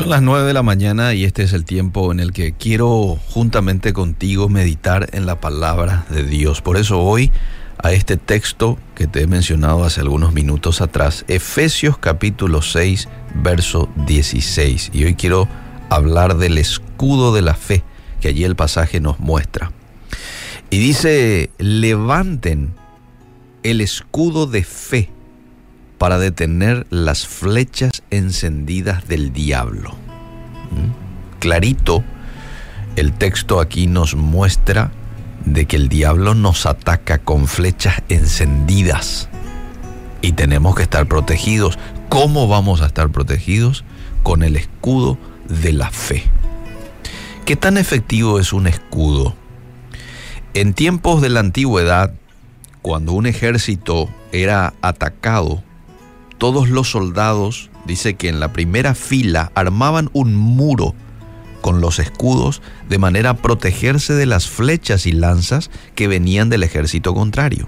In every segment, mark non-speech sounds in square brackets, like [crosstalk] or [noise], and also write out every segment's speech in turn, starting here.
Son las 9 de la mañana y este es el tiempo en el que quiero juntamente contigo meditar en la palabra de Dios. Por eso hoy a este texto que te he mencionado hace algunos minutos atrás, Efesios capítulo 6, verso 16. Y hoy quiero hablar del escudo de la fe que allí el pasaje nos muestra. Y dice, levanten el escudo de fe para detener las flechas encendidas del diablo. ¿Mm? Clarito, el texto aquí nos muestra de que el diablo nos ataca con flechas encendidas y tenemos que estar protegidos. ¿Cómo vamos a estar protegidos? Con el escudo de la fe. ¿Qué tan efectivo es un escudo? En tiempos de la antigüedad, cuando un ejército era atacado, todos los soldados, dice que en la primera fila armaban un muro con los escudos de manera a protegerse de las flechas y lanzas que venían del ejército contrario.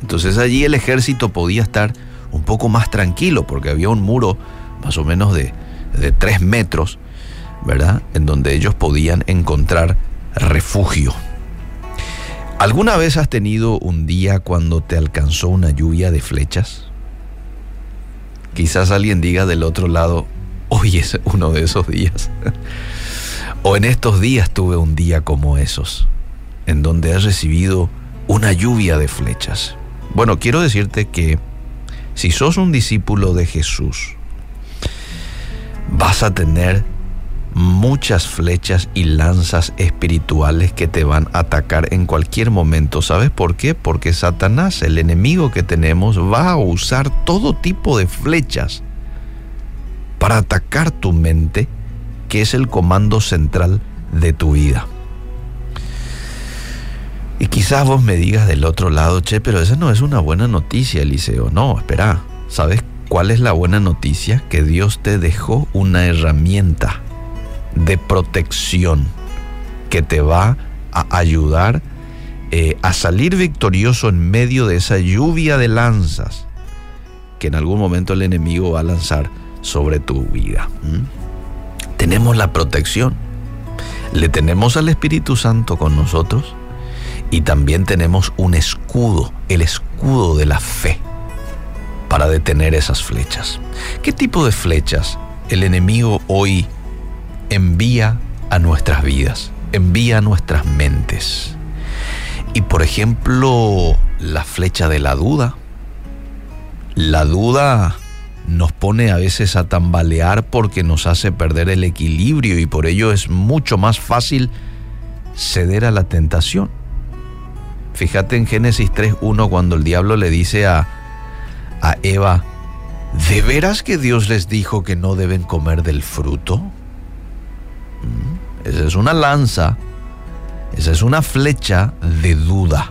Entonces allí el ejército podía estar un poco más tranquilo porque había un muro más o menos de, de tres metros, ¿verdad? En donde ellos podían encontrar refugio. ¿Alguna vez has tenido un día cuando te alcanzó una lluvia de flechas? Quizás alguien diga del otro lado, hoy es uno de esos días. [laughs] o en estos días tuve un día como esos, en donde has recibido una lluvia de flechas. Bueno, quiero decirte que si sos un discípulo de Jesús, vas a tener muchas flechas y lanzas espirituales que te van a atacar en cualquier momento. ¿Sabes por qué? Porque Satanás, el enemigo que tenemos, va a usar todo tipo de flechas para atacar tu mente, que es el comando central de tu vida. Y quizás vos me digas del otro lado, che, pero esa no es una buena noticia, Eliseo. No, espera, ¿sabes cuál es la buena noticia? Que Dios te dejó una herramienta de protección que te va a ayudar eh, a salir victorioso en medio de esa lluvia de lanzas que en algún momento el enemigo va a lanzar sobre tu vida. Tenemos la protección, le tenemos al Espíritu Santo con nosotros y también tenemos un escudo, el escudo de la fe para detener esas flechas. ¿Qué tipo de flechas el enemigo hoy envía a nuestras vidas, envía a nuestras mentes. Y por ejemplo, la flecha de la duda. La duda nos pone a veces a tambalear porque nos hace perder el equilibrio y por ello es mucho más fácil ceder a la tentación. Fíjate en Génesis 3.1 cuando el diablo le dice a, a Eva, ¿de veras que Dios les dijo que no deben comer del fruto? Esa es una lanza, esa es una flecha de duda.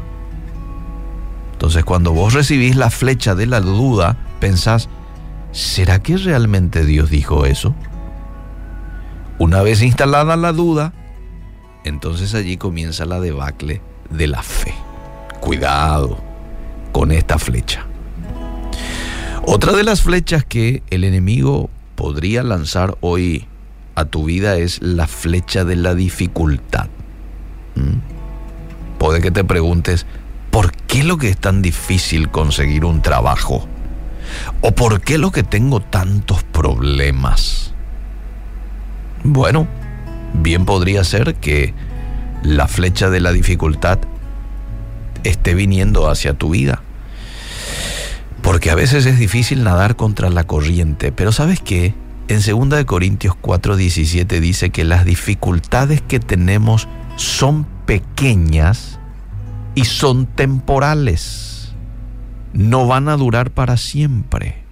Entonces cuando vos recibís la flecha de la duda, pensás, ¿será que realmente Dios dijo eso? Una vez instalada la duda, entonces allí comienza la debacle de la fe. Cuidado con esta flecha. Otra de las flechas que el enemigo podría lanzar hoy a tu vida es la flecha de la dificultad. ¿Mm? Puede que te preguntes, ¿por qué lo que es tan difícil conseguir un trabajo? ¿O por qué lo que tengo tantos problemas? Bueno, bien podría ser que la flecha de la dificultad esté viniendo hacia tu vida. Porque a veces es difícil nadar contra la corriente, pero ¿sabes qué? En 2 Corintios 4:17 dice que las dificultades que tenemos son pequeñas y son temporales. No van a durar para siempre.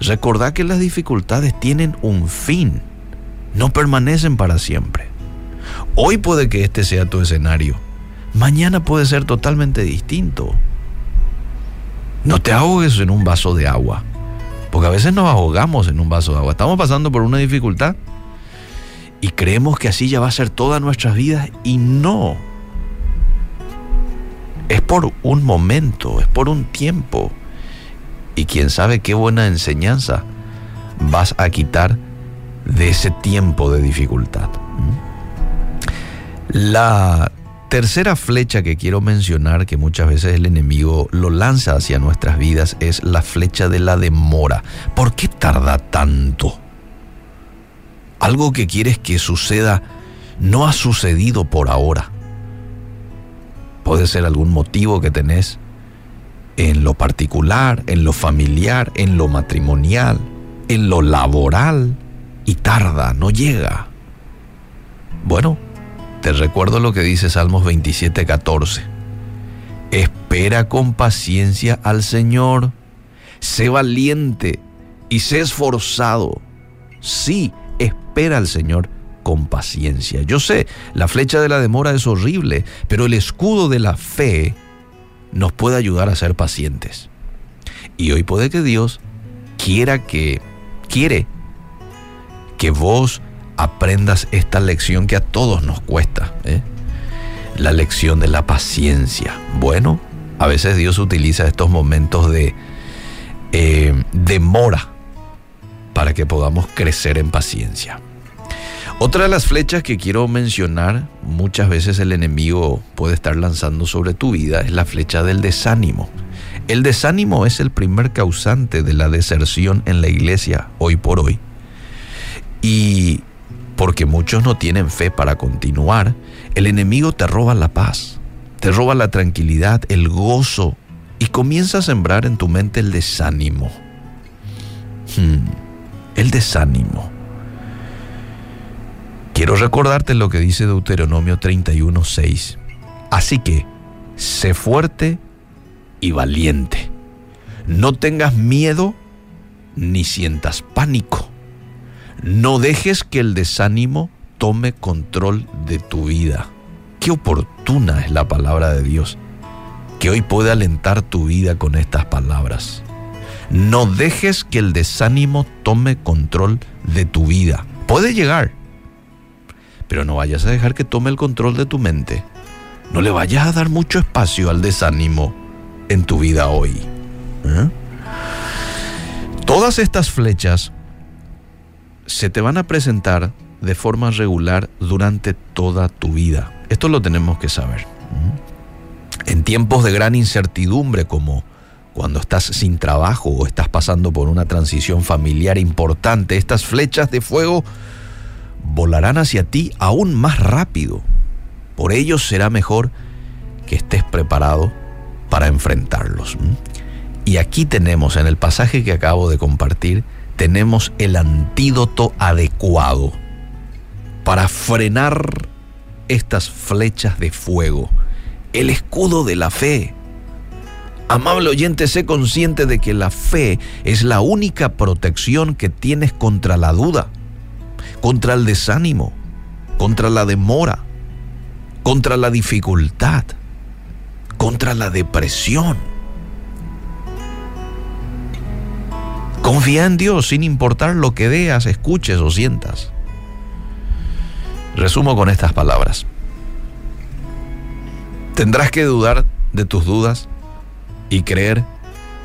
Recordad que las dificultades tienen un fin, no permanecen para siempre. Hoy puede que este sea tu escenario, mañana puede ser totalmente distinto. No te ahogues en un vaso de agua. Porque a veces nos ahogamos en un vaso de agua. Estamos pasando por una dificultad y creemos que así ya va a ser toda nuestra vida y no. Es por un momento, es por un tiempo. Y quién sabe qué buena enseñanza vas a quitar de ese tiempo de dificultad. La tercera flecha que quiero mencionar, que muchas veces el enemigo lo lanza hacia nuestras vidas, es la flecha de la demora. ¿Por qué tarda tanto? Algo que quieres que suceda no ha sucedido por ahora. Puede ser algún motivo que tenés en lo particular, en lo familiar, en lo matrimonial, en lo laboral, y tarda, no llega. Bueno, te recuerdo lo que dice Salmos 27, 14. Espera con paciencia al Señor, sé valiente y sé esforzado. Sí, espera al Señor con paciencia. Yo sé, la flecha de la demora es horrible, pero el escudo de la fe nos puede ayudar a ser pacientes. Y hoy puede que Dios quiera que, quiere que vos aprendas esta lección que a todos nos cuesta. ¿eh? La lección de la paciencia. Bueno, a veces Dios utiliza estos momentos de eh, demora para que podamos crecer en paciencia. Otra de las flechas que quiero mencionar, muchas veces el enemigo puede estar lanzando sobre tu vida, es la flecha del desánimo. El desánimo es el primer causante de la deserción en la iglesia hoy por hoy. Y porque muchos no tienen fe para continuar, el enemigo te roba la paz, te roba la tranquilidad, el gozo y comienza a sembrar en tu mente el desánimo. Hmm, el desánimo. Quiero recordarte lo que dice Deuteronomio 31:6. Así que, sé fuerte y valiente. No tengas miedo ni sientas pánico. No dejes que el desánimo tome control de tu vida. Qué oportuna es la palabra de Dios, que hoy puede alentar tu vida con estas palabras. No dejes que el desánimo tome control de tu vida. Puede llegar, pero no vayas a dejar que tome el control de tu mente. No le vayas a dar mucho espacio al desánimo en tu vida hoy. ¿eh? Todas estas flechas se te van a presentar de forma regular durante toda tu vida. Esto lo tenemos que saber. En tiempos de gran incertidumbre como cuando estás sin trabajo o estás pasando por una transición familiar importante, estas flechas de fuego volarán hacia ti aún más rápido. Por ello será mejor que estés preparado para enfrentarlos. Y aquí tenemos, en el pasaje que acabo de compartir, tenemos el antídoto adecuado para frenar estas flechas de fuego, el escudo de la fe. Amable oyente, sé consciente de que la fe es la única protección que tienes contra la duda, contra el desánimo, contra la demora, contra la dificultad, contra la depresión. Confía en Dios sin importar lo que veas, escuches o sientas. Resumo con estas palabras. Tendrás que dudar de tus dudas y creer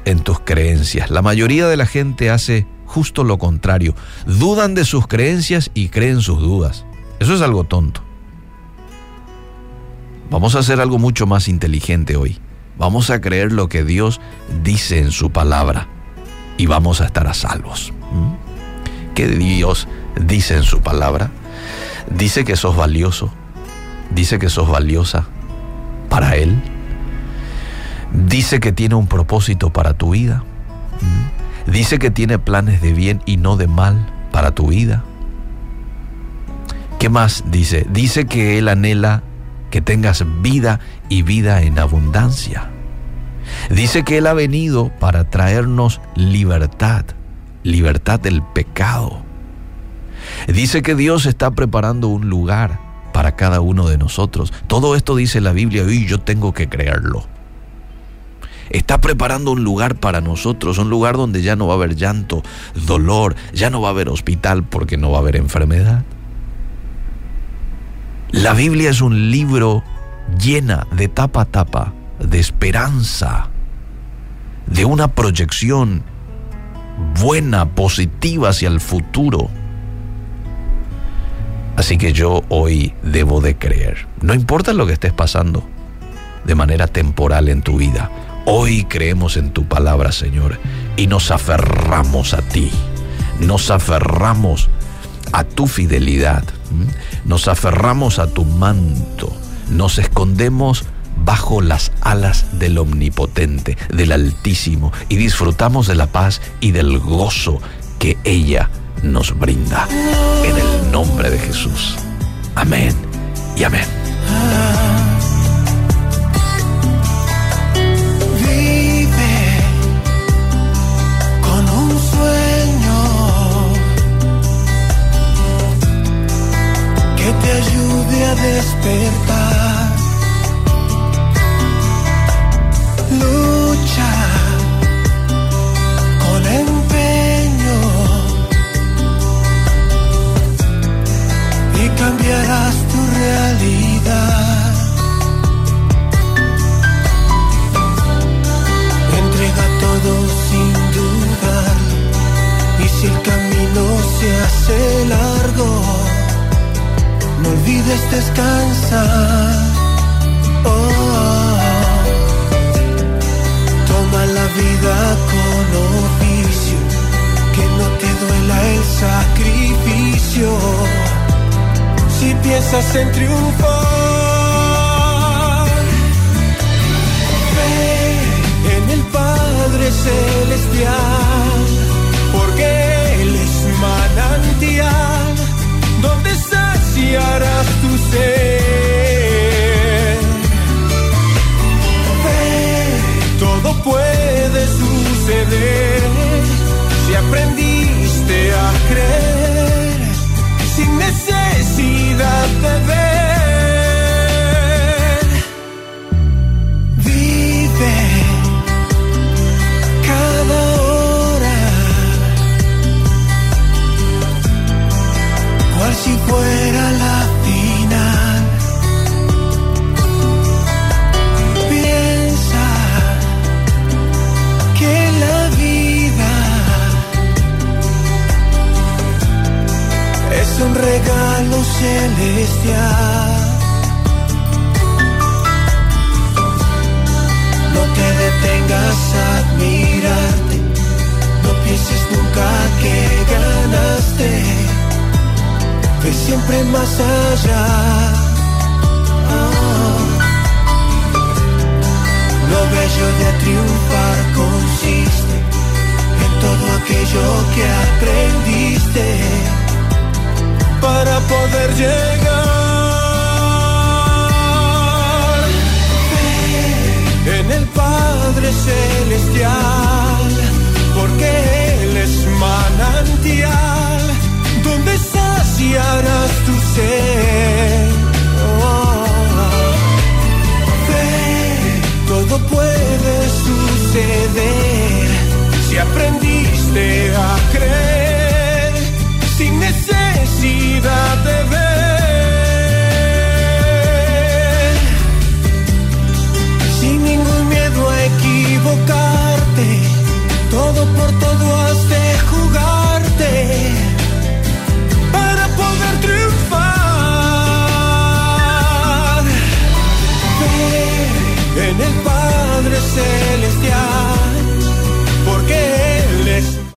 en tus creencias. La mayoría de la gente hace justo lo contrario. Dudan de sus creencias y creen sus dudas. Eso es algo tonto. Vamos a hacer algo mucho más inteligente hoy. Vamos a creer lo que Dios dice en su palabra y vamos a estar a salvos. ¿Mm? ¿Qué Dios dice en su palabra? Dice que sos valioso, dice que sos valiosa para Él, dice que tiene un propósito para tu vida, ¿Mm? dice que tiene planes de bien y no de mal para tu vida. ¿Qué más dice? Dice que Él anhela que tengas vida y vida en abundancia. Dice que Él ha venido para traernos libertad, libertad del pecado. Dice que Dios está preparando un lugar para cada uno de nosotros. Todo esto dice la Biblia y yo tengo que creerlo. Está preparando un lugar para nosotros, un lugar donde ya no va a haber llanto, dolor, ya no va a haber hospital porque no va a haber enfermedad. La Biblia es un libro llena de tapa a tapa de esperanza, de una proyección buena, positiva hacia el futuro. Así que yo hoy debo de creer. No importa lo que estés pasando de manera temporal en tu vida. Hoy creemos en tu palabra, Señor, y nos aferramos a ti. Nos aferramos a tu fidelidad. Nos aferramos a tu manto. Nos escondemos bajo las alas del Omnipotente, del Altísimo, y disfrutamos de la paz y del gozo que ella nos brinda. En el nombre de Jesús. Amén y amén. Vive Si piensas en siempre más